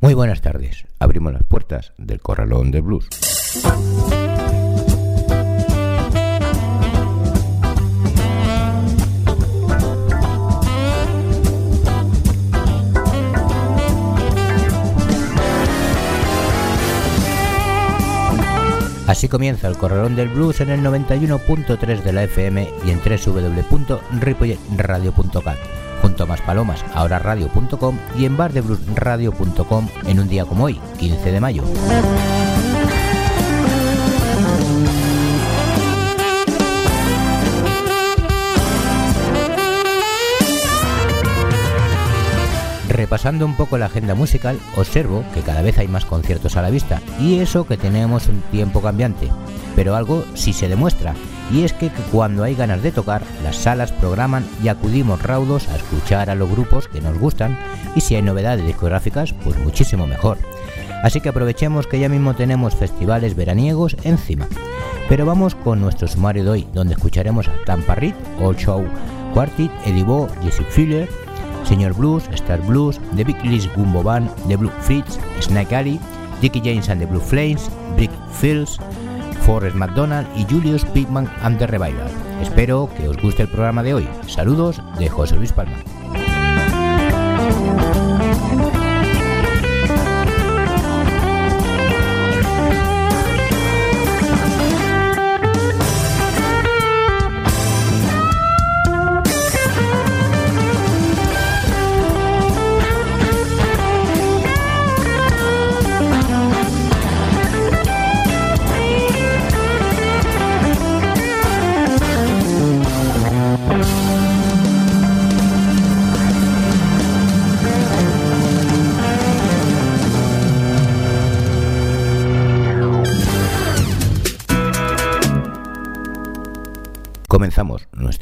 Muy buenas tardes. Abrimos las puertas del Corralón de Blues. Así comienza el Corralón del Blues en el 91.3 de la FM y en www.ripolletradio.cat Más Palomas, ahora radio.com y en bardebluesradio.com en un día como hoy, 15 de mayo. Repasando un poco la agenda musical, observo que cada vez hay más conciertos a la vista, y eso que tenemos un tiempo cambiante. Pero algo sí se demuestra, y es que cuando hay ganas de tocar, las salas programan y acudimos raudos a escuchar a los grupos que nos gustan, y si hay novedades discográficas, pues muchísimo mejor. Así que aprovechemos que ya mismo tenemos festivales veraniegos encima. Pero vamos con nuestro sumario de hoy, donde escucharemos a Tampa Reed, Old Show Quartet, Eddie Bo, Jesse Filler, Señor Blues, Star Blues, The Big List Gumbo Band, The Blue Fritz, Snake Alley, Dickie James and the Blue Flames, Brick Fields, Forrest McDonald y Julius Pigman and the Revival. Espero que os guste el programa de hoy. Saludos de José Luis Palma.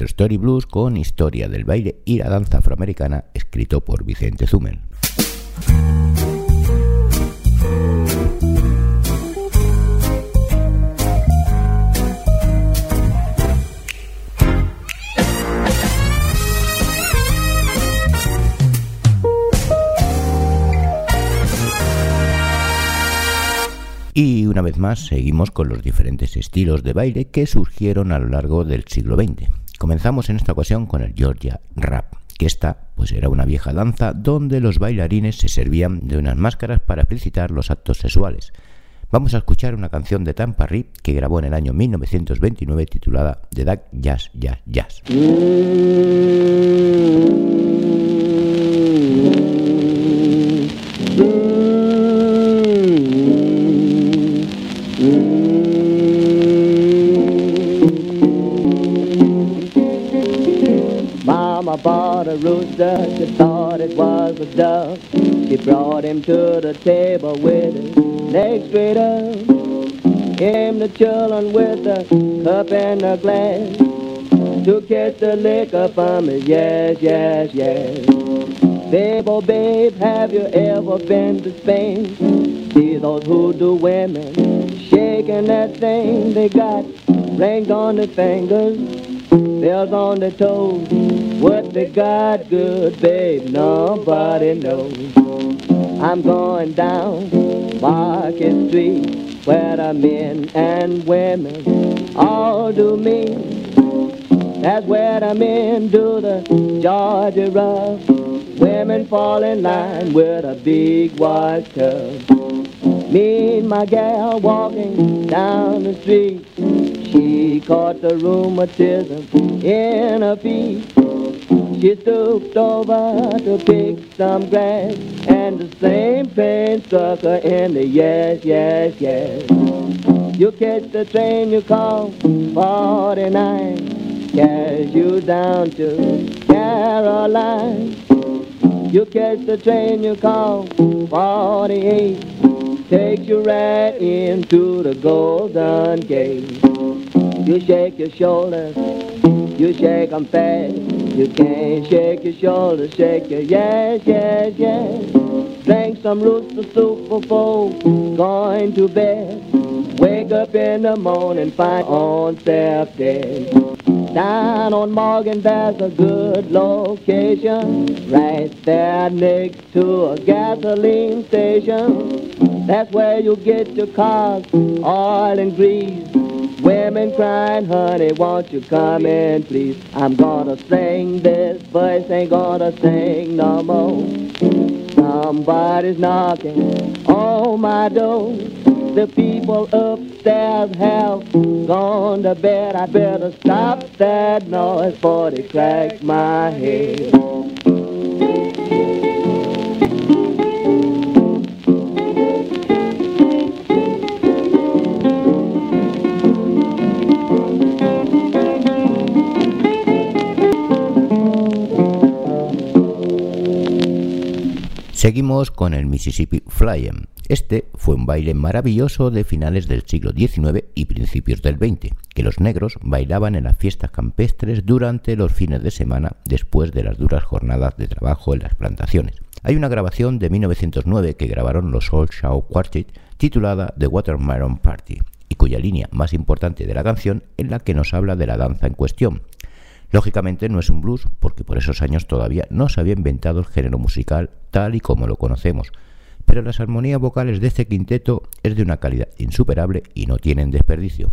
Story Blues con Historia del baile y la danza afroamericana, escrito por Vicente Zumel. Y una vez más seguimos con los diferentes estilos de baile que surgieron a lo largo del siglo XX. Comenzamos en esta ocasión con el Georgia Rap, que esta pues era una vieja danza donde los bailarines se servían de unas máscaras para explicitar los actos sexuales. Vamos a escuchar una canción de Tampa Rip que grabó en el año 1929 titulada The Duck Jazz Jazz Jazz. Bought a rooster, she thought it was a dove. She brought him to the table with his legs straight up. Came the children with a cup and a glass to get the liquor from me. Yes, yes, yes. Babe, oh babe, have you ever been to Spain? See those hoodoo women shaking that thing. They got rings on their fingers, bells on their toes. What they got good, babe, nobody knows. I'm going down Market Street where the men and women all do me. That's where the men do the Georgia rough. Women fall in line with a big white tub. Me and my gal walking down the street. She caught the rheumatism in her feet. She stooped over to pick some grass, and the same pain struck her in the yes, yes, yes. You catch the train you call 49, carries you down to Caroline. You catch the train you call 48, takes you right into the Golden Gate. You shake your shoulders, you shake 'em fast. You can't shake your shoulders, shake your yes, yes, yes. Drink some rooster soup before going to bed. Wake up in the morning, find on self dead. Down on Morgan, there's a good location. Right there next to a gasoline station. That's where you get your cars, oil and grease. Women crying, honey, won't you come in, please? I'm gonna sing this voice, ain't gonna sing no more. Somebody's knocking on my door. The people upstairs have gone to bed. I better stop that noise before they crack my head. Seguimos con el Mississippi Flying. Este fue un baile maravilloso de finales del siglo XIX y principios del XX, que los negros bailaban en las fiestas campestres durante los fines de semana después de las duras jornadas de trabajo en las plantaciones. Hay una grabación de 1909 que grabaron los Old Shaw Quartet titulada The Watermelon Party y cuya línea más importante de la canción es la que nos habla de la danza en cuestión, Lógicamente no es un blues, porque por esos años todavía no se había inventado el género musical tal y como lo conocemos, pero las armonías vocales de este quinteto es de una calidad insuperable y no tienen desperdicio.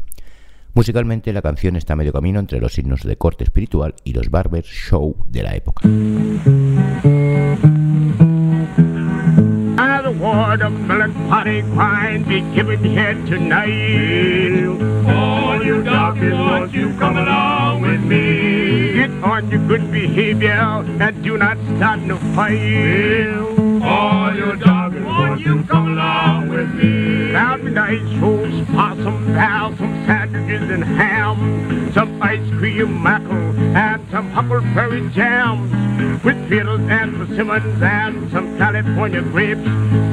Musicalmente la canción está medio camino entre los signos de corte espiritual y los barbers show de la época. On your good behavior and do not start no fight. All your darkies, won't you come along with me? Now be nice rolls, possum, pal, some sandwiches and ham, some ice cream mackerel, and some huckleberry jam with fiddles and persimmons and some California grapes.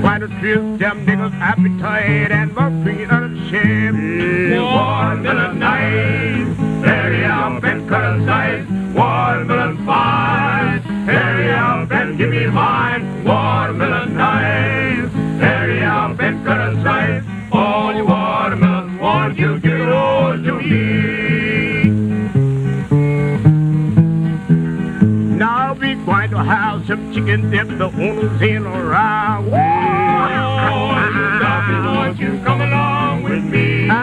Why don't you them niggas appetite and morphine unashamed? Watermelon night, hurry up and cut a slice. Watermelon fine, hurry up and give me mine. Watermelon nice, hurry up and cut a slice. All you watermelon, won't you give it all to me? Now we going to have some chicken dip, the owner's in around. Won't you come along with me?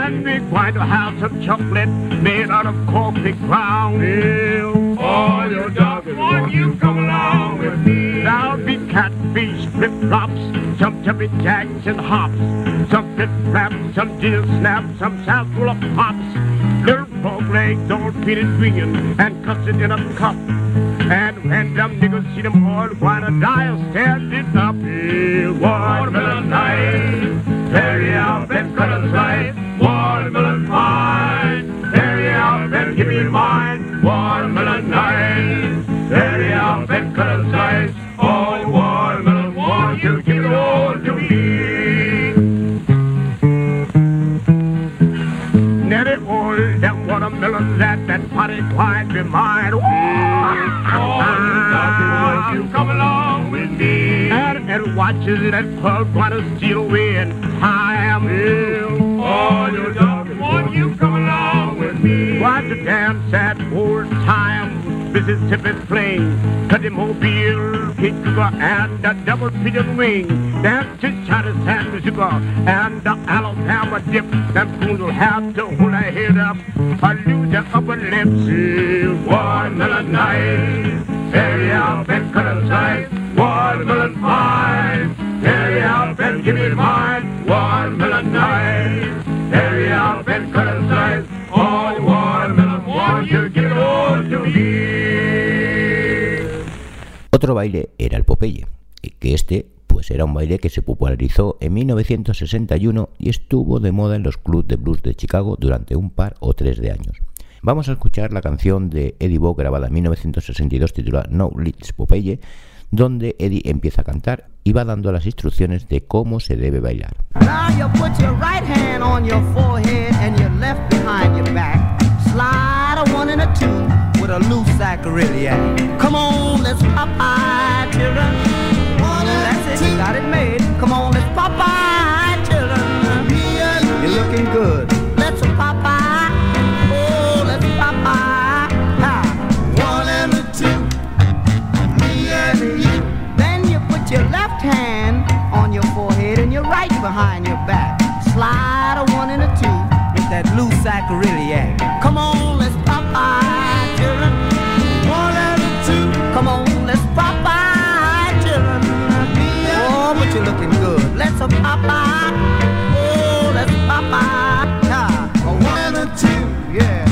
And we're going to have some chocolate made out of coffee ground. All your doggers, won't you come along with me? There'll be catfish, flip flops, some jumping jacks and hops, some flip flaps, some ginger snaps, some sarsaparilla pops, little frog legs all painted green and custard in a cup. And when them niggas see them all wanna die standing up here. Watermelon night, hurry up and cut a slice. Watermelon fine, hurry up and give me mine. Watermelon night, hurry up and cut a slice. Oh, watermelon, won't you give it all to me? Nettie all them watermelons at that potty quite be mine. Oh, you come along with me. And, and watches that pub wanna steal away and time. Oh, you don't want you come along with me. Watch the dance at old time. Mississippi Plain, Cutty Mobile, Kid Sugar, and the double pigeon wing. Dance to China San Sugar, and the Alabama dip. Them fools will have to hold their head up or lose their upper lips. Watermelon night, hurry up and cut a slice. Watermelon fine, Otro baile era el Popeye, que este pues era un baile que se popularizó en 1961 y estuvo de moda en los clubs de blues de Chicago durante un par o tres de años. Vamos a escuchar la canción de Eddie Bo grabada en 1962 titulada No Leads Popeye, donde Eddie empieza a cantar y va dando las instrucciones de cómo se debe bailar. Now you put behind your back. Slide a one and a two with that blue sacroiliac. Come on, let's pop eye, children. One and a two. Come on, let's pop eye, children. Oh, but you're looking good. Let's pop eye. Oh, let's pop eye. A one and a two. Yeah.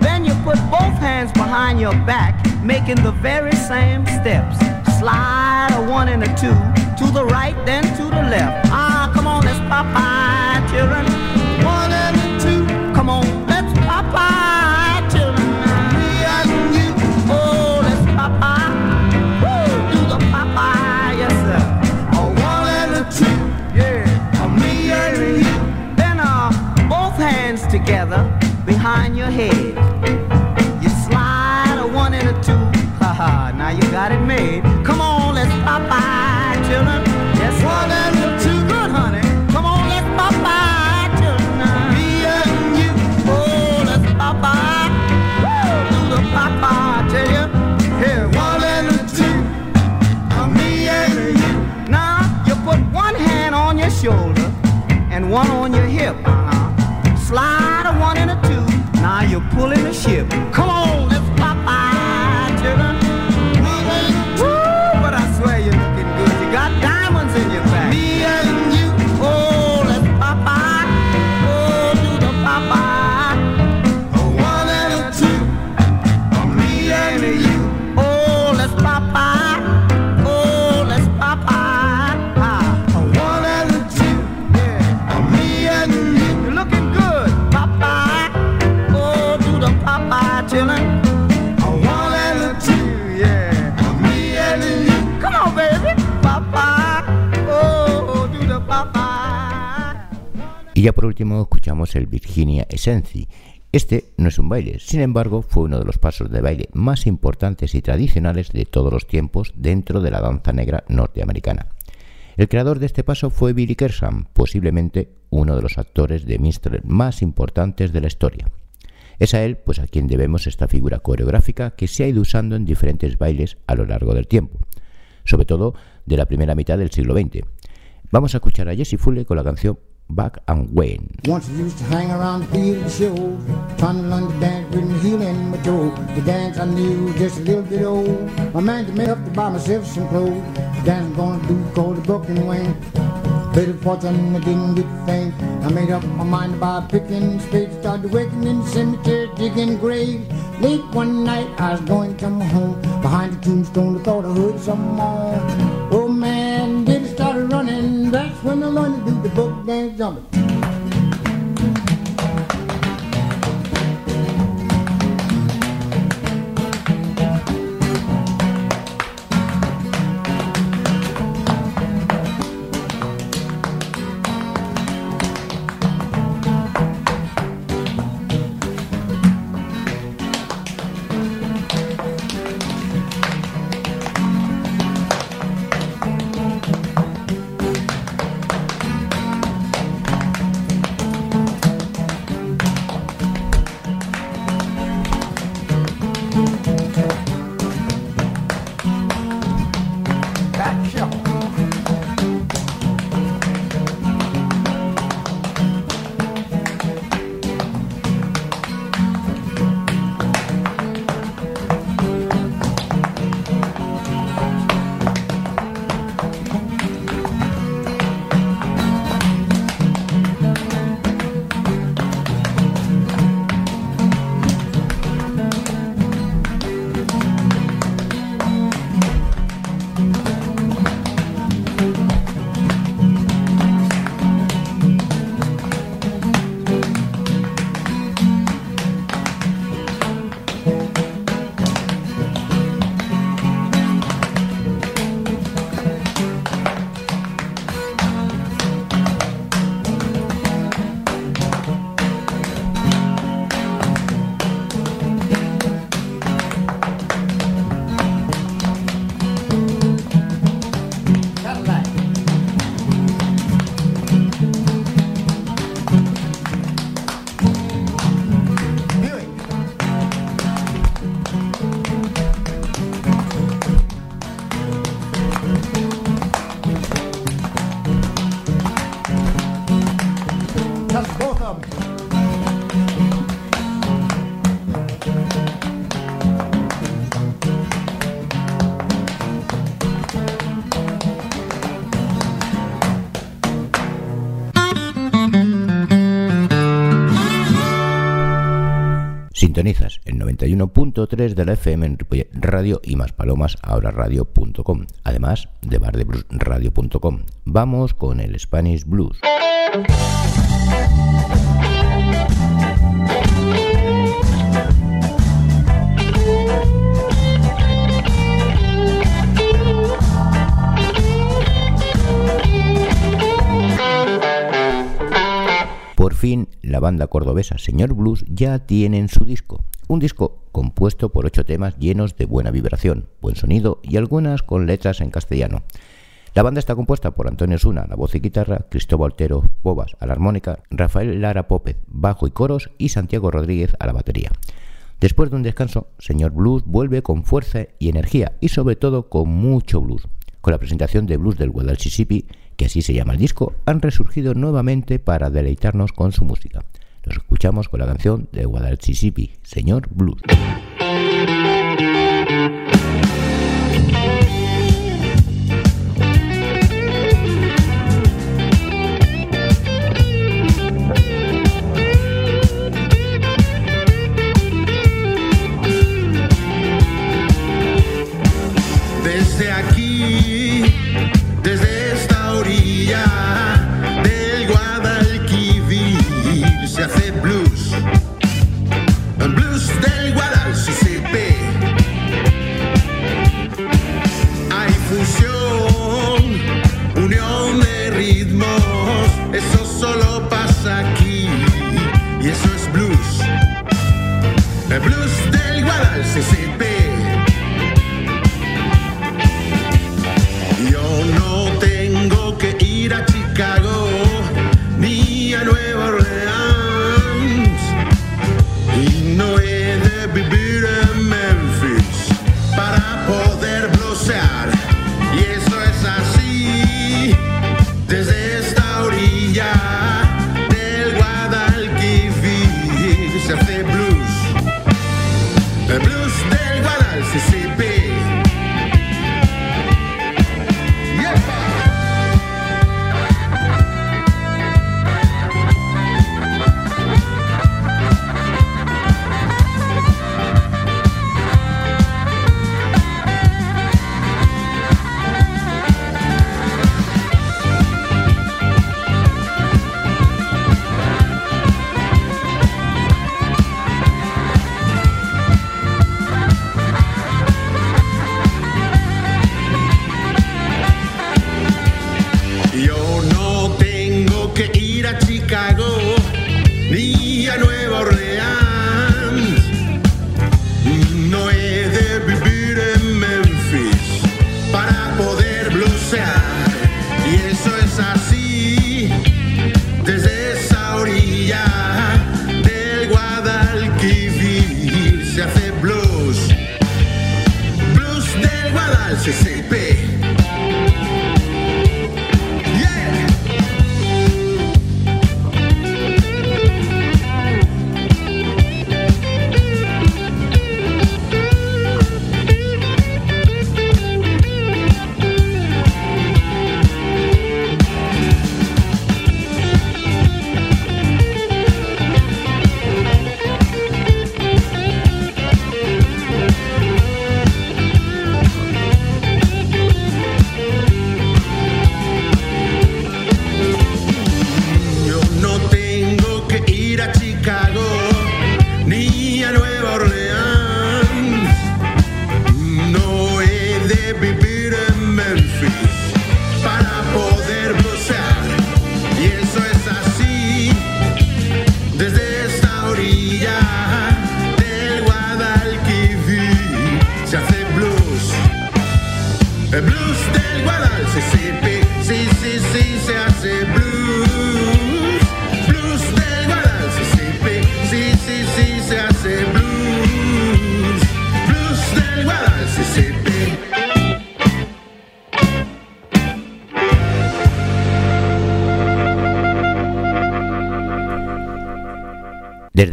Then you put both hands behind your back, making the very same steps. Slide a one and a two to the right, then to the left. Ah, come on, let's pop children. One and two. Come on, let's pop children. Me and you. Oh, let's pop. Woo, do the pop yes sir. A one and a two. Yeah. A me and you. Then uh, both hands together behind your head. You slide a one and a two. Haha, now you got it made. Come on, let's pop eye, children. Yes, one and a two. Good, honey. Come on, let's pop eye, children. Me and you. Oh, let's pop eye. Woo, do the tell you. Here, one and a two. Uh, me and you. Now, you put one hand on your shoulder and one on your hip. Uh-huh. Slide a one and a two. Now you're pulling the ship. Come on, Y ya por último escuchamos el Virginia Essenzi. Este no es un baile, sin embargo fue uno de los pasos de baile más importantes y tradicionales de todos los tiempos dentro de la danza negra norteamericana. El creador de este paso fue Billy Kersham, posiblemente uno de los actores de minstrel más importantes de la historia. Es a él pues a quien debemos esta figura coreográfica que se ha ido usando en diferentes bailes a lo largo del tiempo, sobre todo de la primera mitad del siglo XX. Vamos a escuchar a Jesse Fuller con la canción Back and Wayne. Once I used to hang around the field show, trying to learn to dance with my heel and my toe. The dance I knew just a little bit old. My man just made up to buy myself some clothes. The dance I'm gonna do called the Buck and Wayne. Bit of fortune, I didn't get the thing. I made up my mind to buy a picking spade. Started working in the cemetery, digging graves. Late one night, I was going to come home. Behind the tombstone, I thought I heard on. Oh man, did running? That's when I learned to do the book dance jumping. Sintonizas el 91.3 de la FM en Radio y más palomas ahora radio.com, además de bardebluesradio.com. Vamos con el Spanish Blues. Fin, la banda cordobesa Señor Blues ya tienen su disco. Un disco compuesto por ocho temas llenos de buena vibración, buen sonido y algunas con letras en castellano. La banda está compuesta por Antonio Suna, la voz y guitarra, Cristóbal Altero, Bobas a la armónica, Rafael Lara Pópez, bajo y coros y Santiago Rodríguez a la batería. Después de un descanso, Señor Blues vuelve con fuerza y energía y sobre todo con mucho blues, con la presentación de Blues del Guadalquivir que así se llama el disco, han resurgido nuevamente para deleitarnos con su música. Los escuchamos con la canción de Guadalquivir, Señor Blues.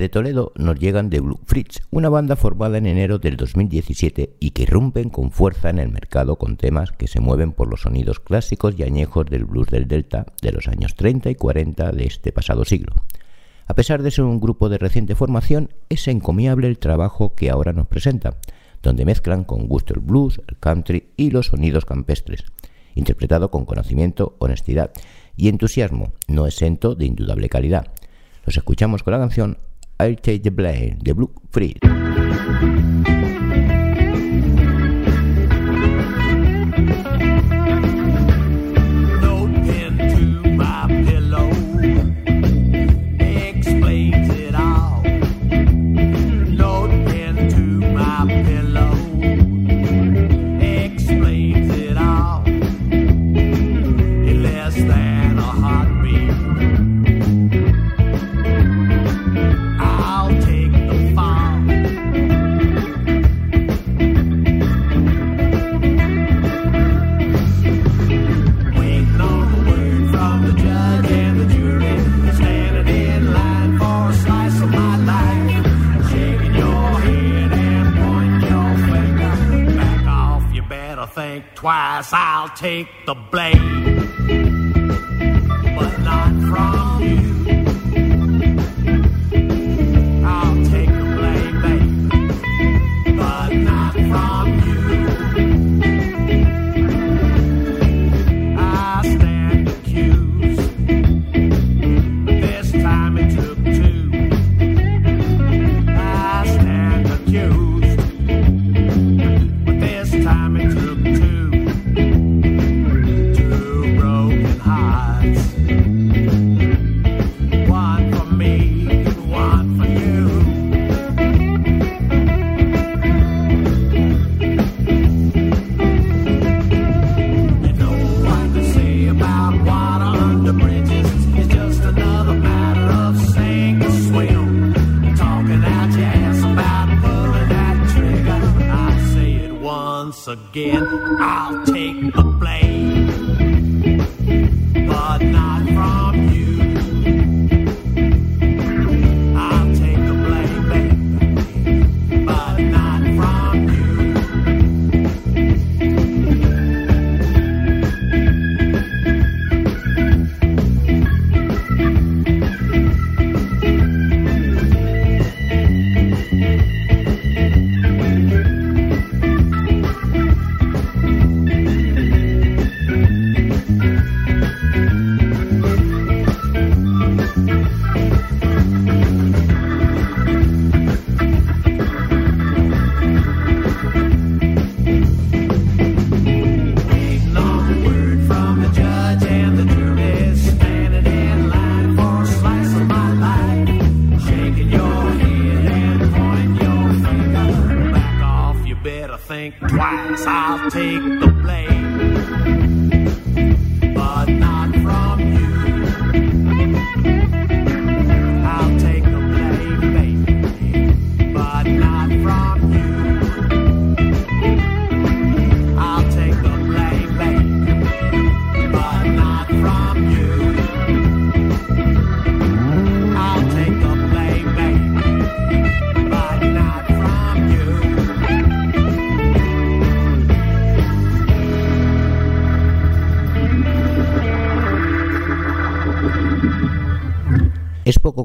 Toledo nos llegan de Blue Fritz, una banda formada en enero del 2017 y que irrumpen con fuerza en el mercado con temas que se mueven por los sonidos clásicos y añejos del blues del Delta de los años 30 y 40 de este pasado siglo. A pesar de ser un grupo de reciente formación, es encomiable el trabajo que ahora nos presenta, donde mezclan con gusto el blues, el country y los sonidos campestres, interpretado con conocimiento, honestidad y entusiasmo, no exento de indudable calidad. Los escuchamos con la canción I'll Take the Blame de Blue Free. I'll take the blame.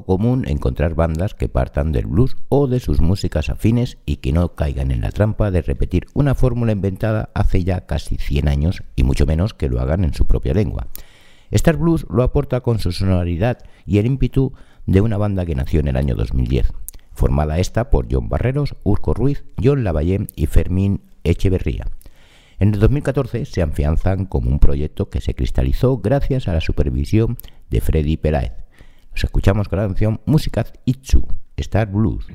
Común encontrar bandas que partan del blues o de sus músicas afines y que no caigan en la trampa de repetir una fórmula inventada hace ya casi 100 años y mucho menos que lo hagan en su propia lengua. Star Blues lo aporta con su sonoridad y el ímpetu de una banda que nació en el año 2010, formada esta por John Barreros, Urco Ruiz, John Lavallén y Fermín Echeverría. En el 2014 se afianzan como un proyecto que se cristalizó gracias a la supervisión de Freddy Peláez, nos escuchamos con la canción Música Itsu, Star Blues.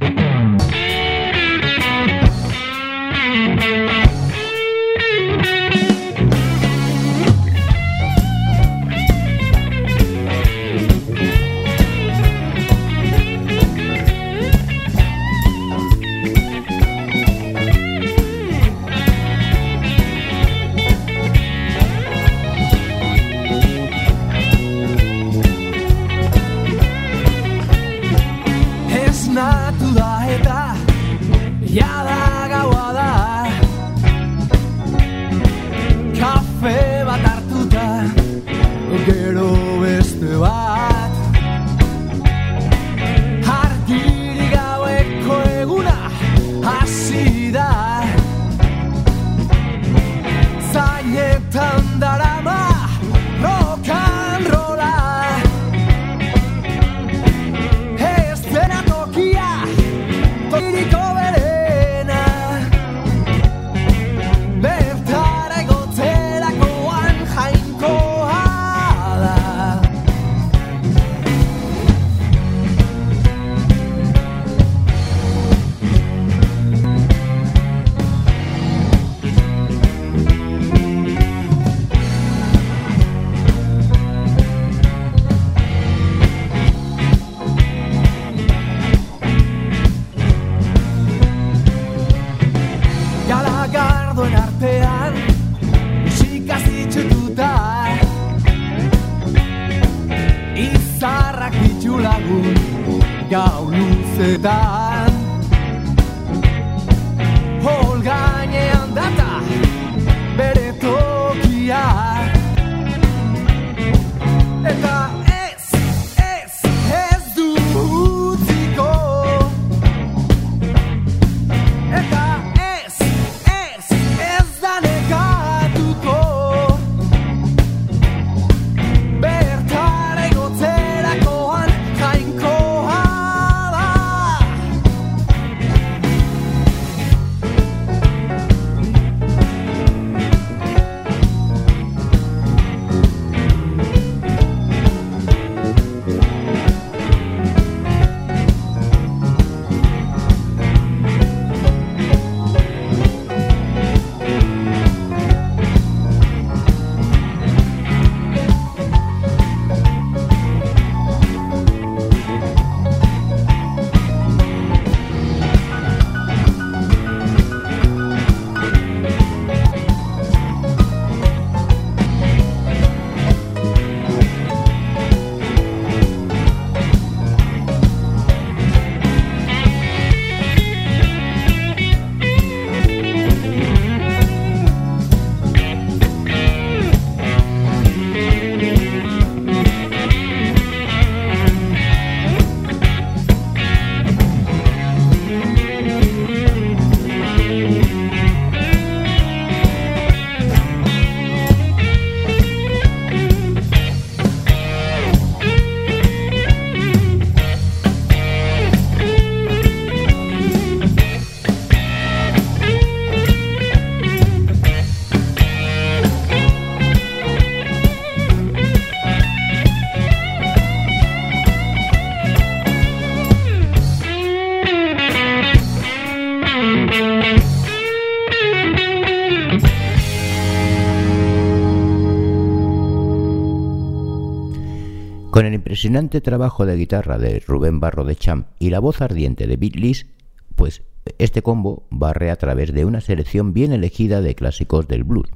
Impresionante trabajo de guitarra de Rubén Barro de Cham y la voz ardiente de Beat Lis, pues este combo barre a través de una selección bien elegida de clásicos del blues.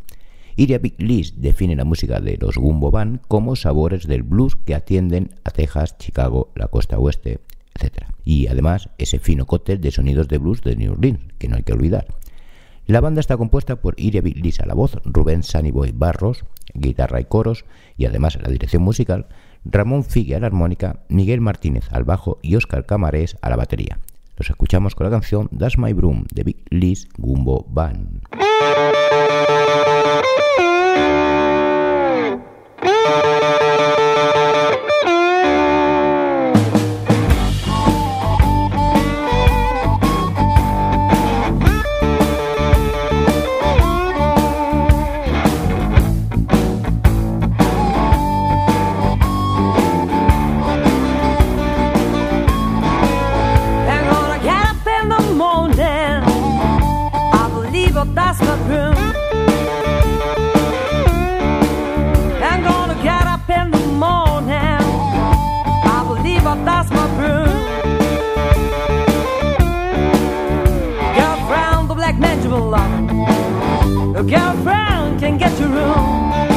Iria Big Lis define la música de los Gumbo Band como sabores del blues que atienden a Texas, Chicago, la costa oeste, etc. Y además ese fino cóctel de sonidos de blues de New Orleans, que no hay que olvidar. La banda está compuesta por Iria Big Lis a la voz, Rubén Sunnyboy Barros, guitarra y coros, y además la dirección musical, Ramón Figue a la armónica, Miguel Martínez al bajo y Óscar Camarés a la batería. Los escuchamos con la canción That's My Broom de Big Liz Gumbo Band. The black man you will love. Your girlfriend can get your room.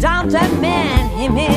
Dante man, him, him.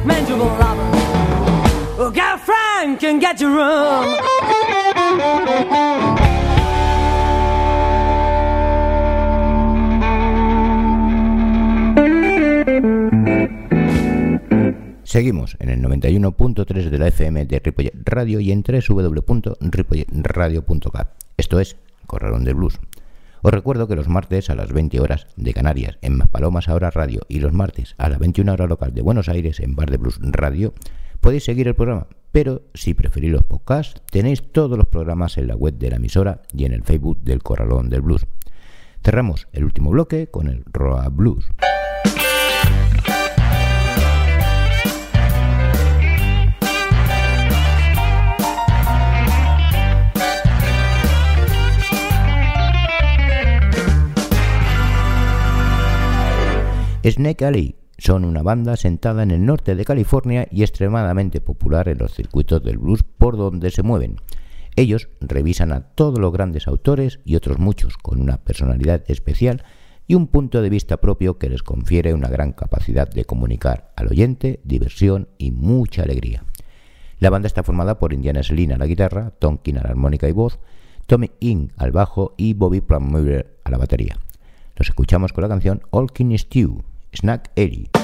Friend, the black man, you will love her. Well, girlfriend can get your room. Seguimos en el 91.3 de la FM de Ripollet Radio y en www.ripolletradio.cat. Esto es Corralón del Blues. Os recuerdo que los martes a las 20 horas de Canarias en Maspalomas Ahora Radio y los martes a las 21 horas local de Buenos Aires en Bar de Blues Radio podéis seguir el programa, pero si preferís los podcasts tenéis todos los programas en la web de la emisora y en el Facebook del Corralón del Blues. Cerramos el último bloque con el Roa Blues. Snake Alley son una banda sentada en el norte de California y extremadamente popular en los circuitos del blues por donde se mueven. Ellos revisan a todos los grandes autores y otros muchos con una personalidad especial y un punto de vista propio que les confiere una gran capacidad de comunicar al oyente diversión y mucha alegría. La banda está formada por Indiana Selina a la guitarra, Tom King a la armónica y voz, Tommy Ing al bajo y Bobby Plummer a la batería. Los escuchamos con la canción All King Stew, Snack Eddie.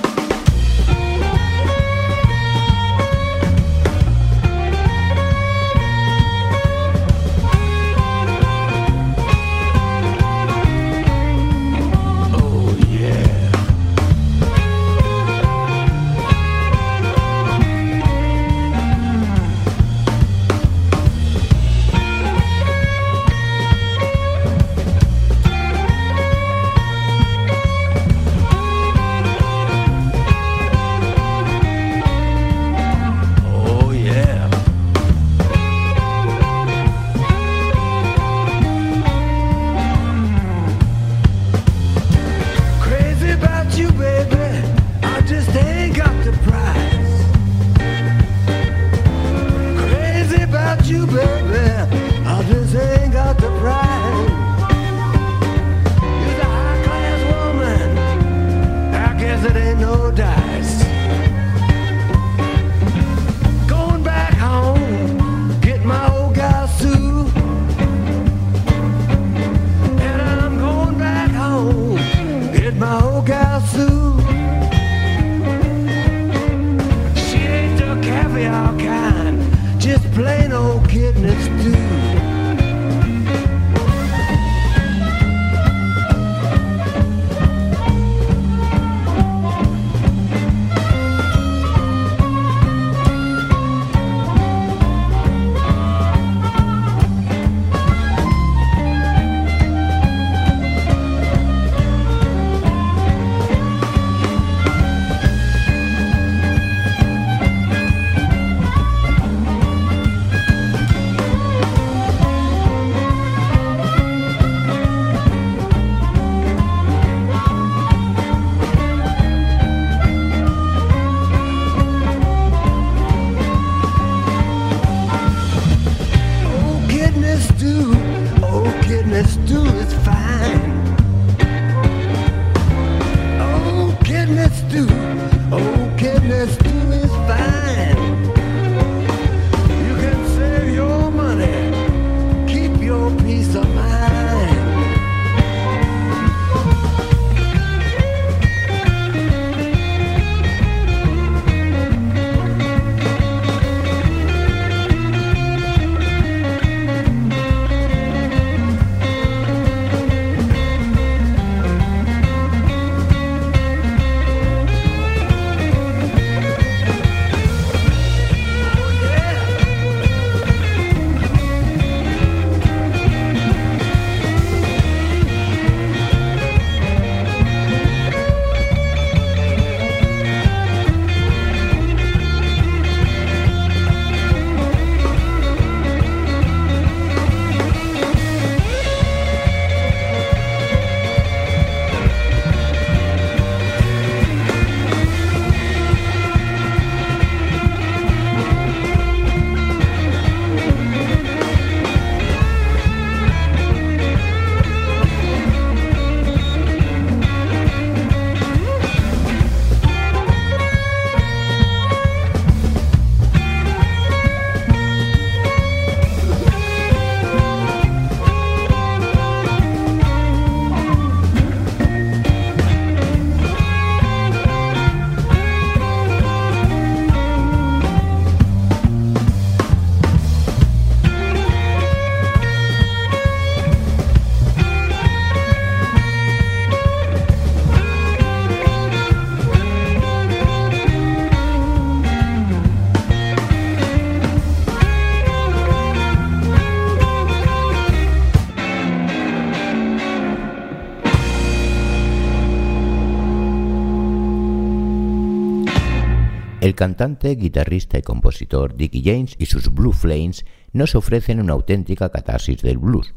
Cantante, guitarrista y compositor Dickie James y sus Blue Flames nos ofrecen una auténtica catarsis del blues.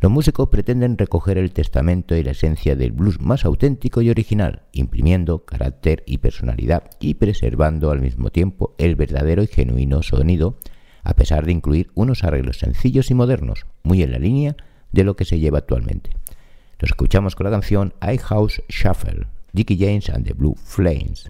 Los músicos pretenden recoger el testamento y la esencia del blues más auténtico y original, imprimiendo carácter y personalidad y preservando al mismo tiempo el verdadero y genuino sonido, a pesar de incluir unos arreglos sencillos y modernos, muy en la línea de lo que se lleva actualmente. Los escuchamos con la canción I House Shuffle, Dickie James and the Blue Flames.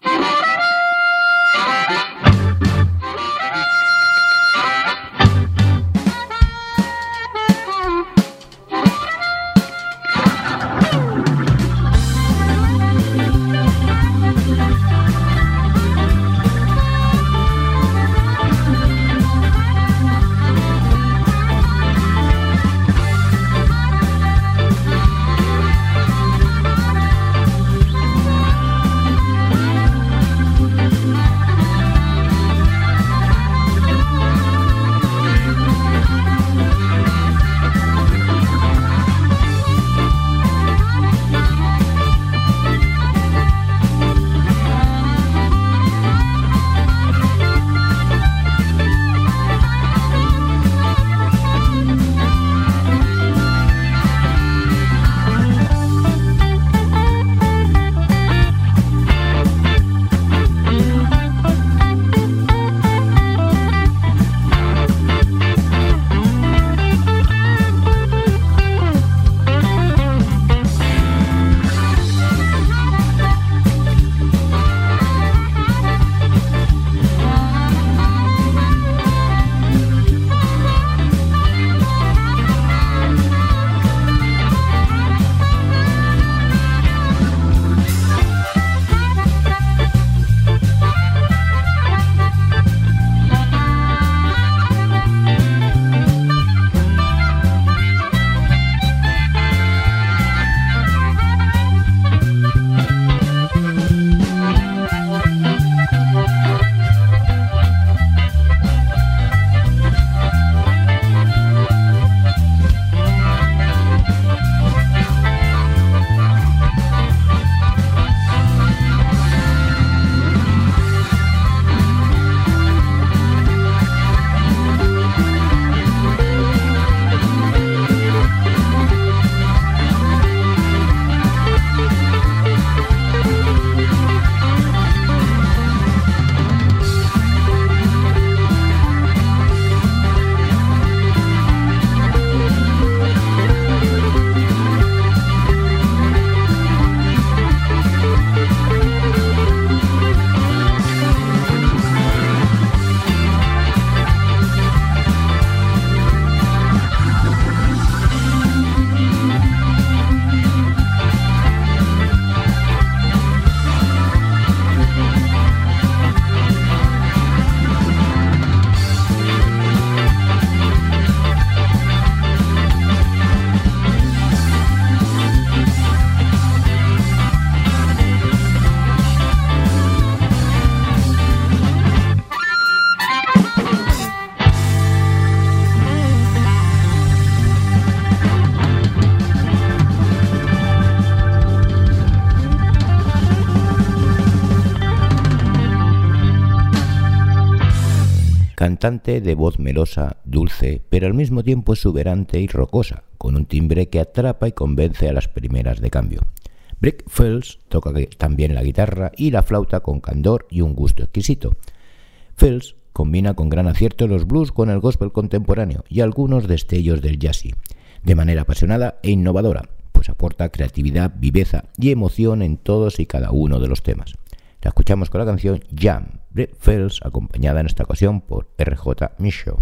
Cantante de voz melosa, dulce, pero al mismo tiempo exuberante y rocosa, con un timbre que atrapa y convence a las primeras de cambio. Brick Fells toca también la guitarra y la flauta con candor y un gusto exquisito. Fells combina con gran acierto los blues con el gospel contemporáneo y algunos destellos del jazzy, de manera apasionada e innovadora, pues aporta creatividad, viveza y emoción en todos y cada uno de los temas. La escuchamos con la canción Jam, Brett Fells, acompañada en esta ocasión por RJ Michaud.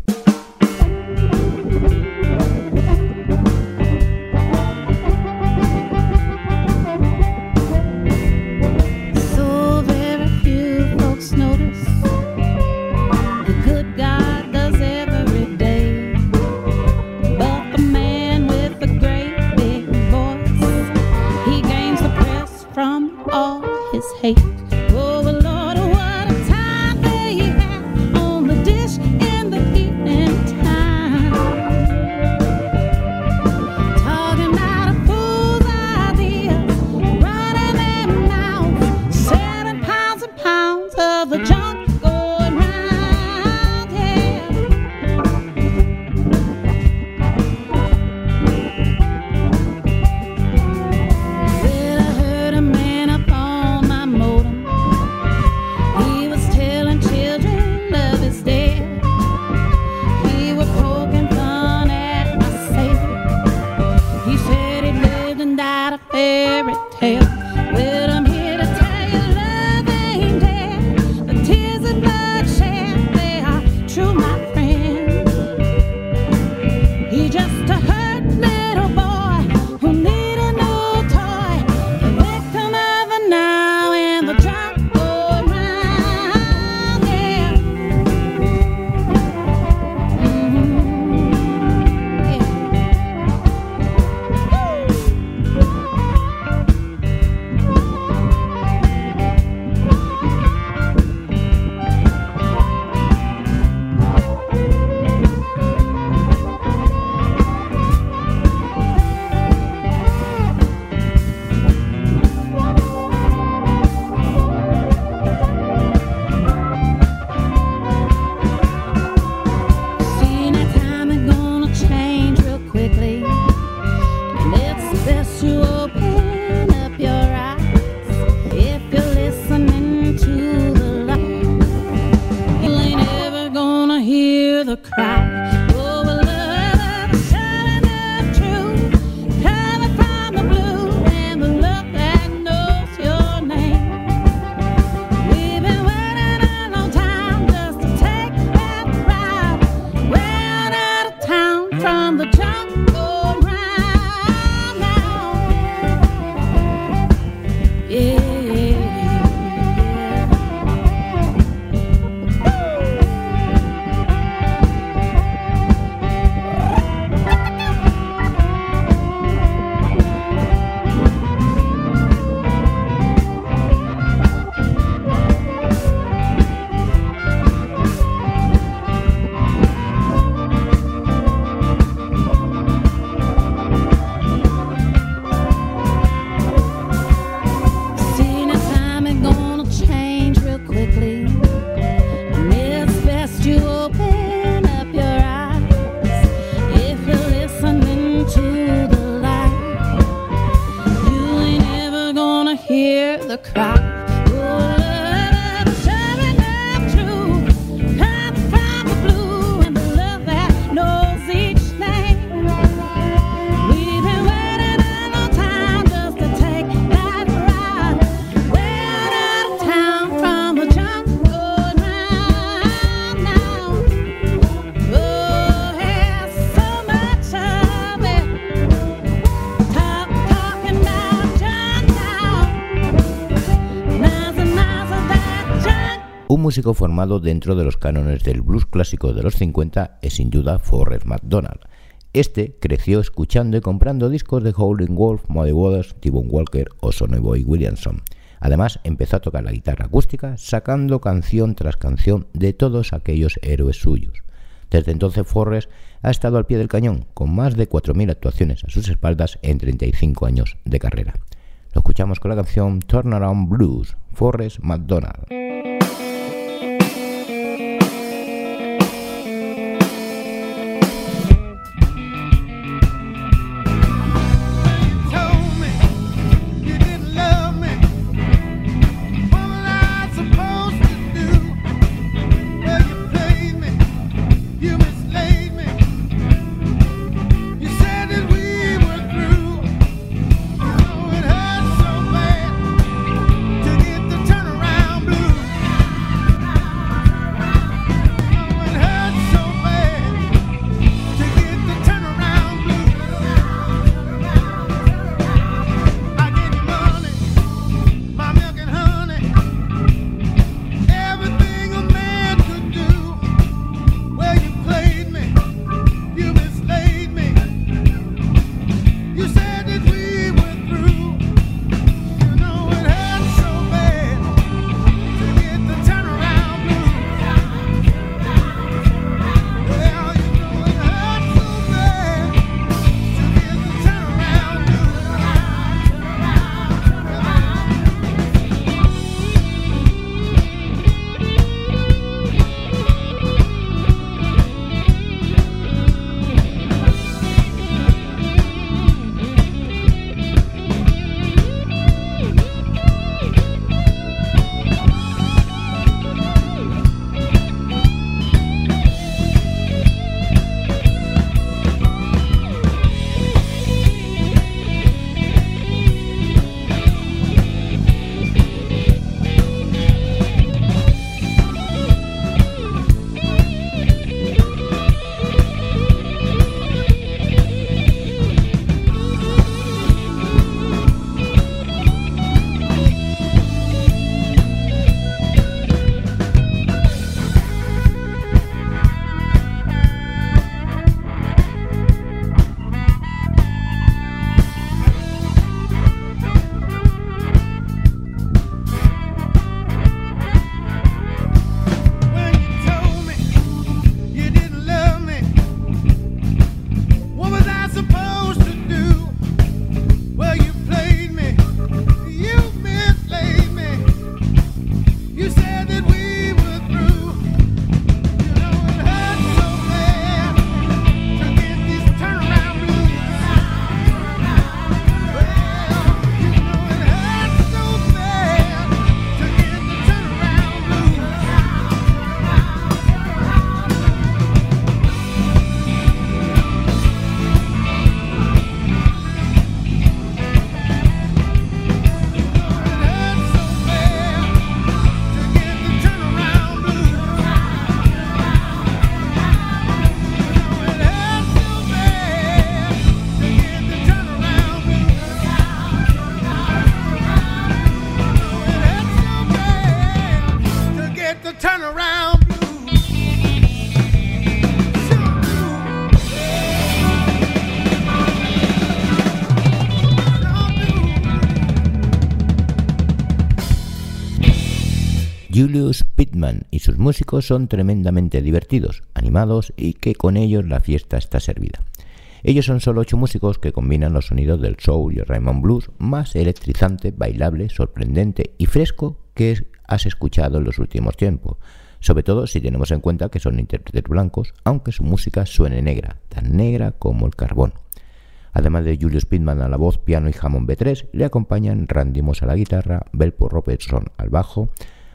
Músico formado dentro de los cánones del blues clásico de los 50 es sin duda Forrest McDonald. Este creció escuchando y comprando discos de Howlin' Wolf, Muddy Waters, T-Bone Walker o Sonny Boy Williamson. Además, empezó a tocar la guitarra acústica, sacando canción tras canción de todos aquellos héroes suyos. Desde entonces, Forrest ha estado al pie del cañón, con más de 4.000 actuaciones a sus espaldas en 35 años de carrera. Lo escuchamos con la canción Turnaround Blues, Forrest McDonald. Y sus músicos son tremendamente divertidos, animados y que con ellos la fiesta está servida. Ellos son solo ocho músicos que combinan los sonidos del soul y el Raymond Blues más electrizante, bailable, sorprendente y fresco que has escuchado en los últimos tiempos, sobre todo si tenemos en cuenta que son intérpretes blancos, aunque su música suene negra, tan negra como el carbón. Además de Julius Pittman a la voz, piano y Hammond B3, le acompañan Randy Moss a la guitarra, Belpo Robertson al bajo,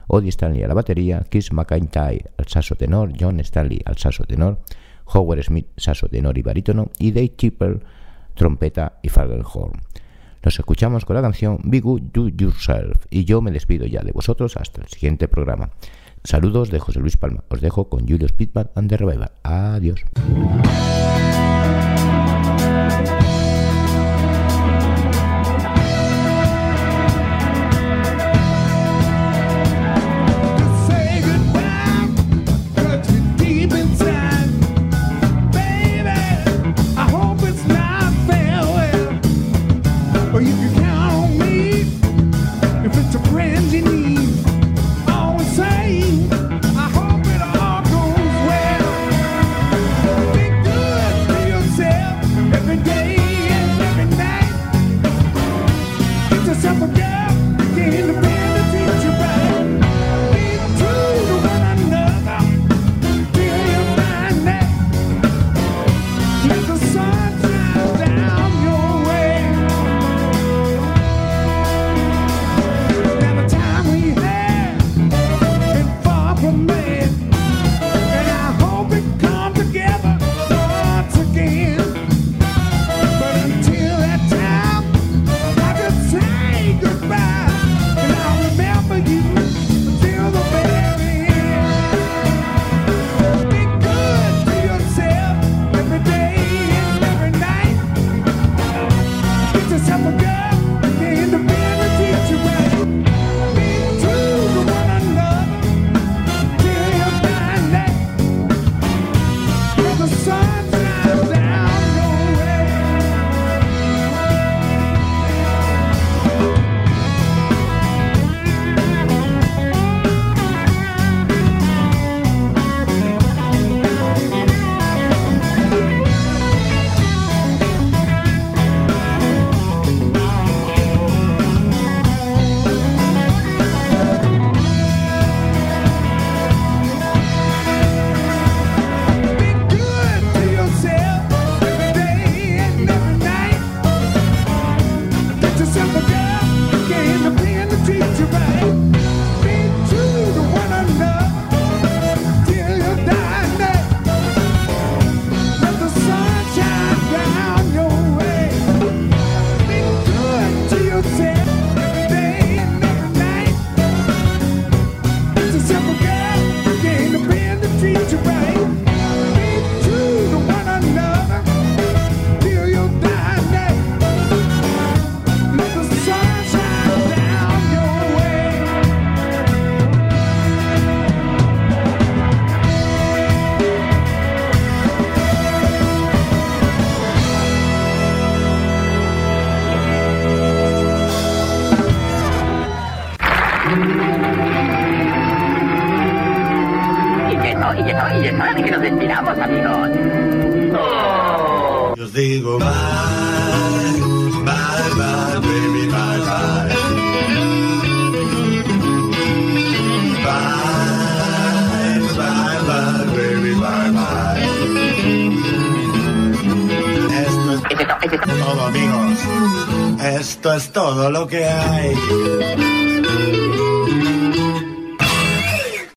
Odie Stanley a la batería, Chris McIntyre al saxo tenor, John Stanley al saxo tenor, Howard Smith saxo tenor y barítono y Dave Chipper trompeta y flugelhorn. Nos escuchamos con la canción Be Good Do Yourself y yo me despido ya de vosotros hasta el siguiente programa. Saludos de José Luis Palma. Os dejo con Julius Pittman and the Revival. Adiós.